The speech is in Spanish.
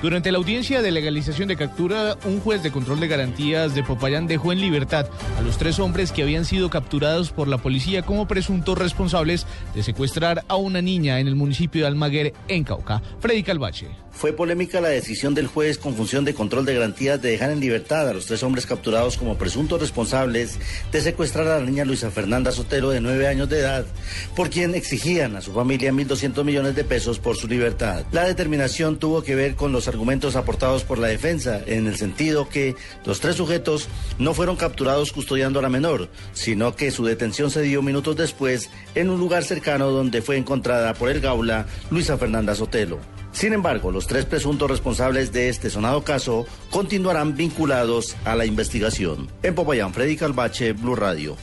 Durante la audiencia de legalización de captura, un juez de control de garantías de Popayán dejó en libertad a los tres hombres que habían sido capturados por la policía como presuntos responsables de secuestrar a una niña en el municipio de Almaguer, en Cauca. Freddy Calvache. Fue polémica la decisión del juez con función de control de garantías de dejar en libertad a los tres hombres capturados como presuntos responsables de secuestrar a la niña Luisa Fernanda Sotero de nueve años de edad, por quien exigían a su familia 1.200 millones de pesos por su libertad. La determinación tuvo que ver con los argumentos aportados por la defensa, en el sentido que los tres sujetos no fueron capturados custodiando a la menor, sino que su detención se dio minutos después en un lugar cercano donde fue encontrada por el Gaula Luisa Fernanda Sotelo. Sin embargo, los tres presuntos responsables de este sonado caso continuarán vinculados a la investigación. En Popayán, Freddy Calvache, Blue Radio.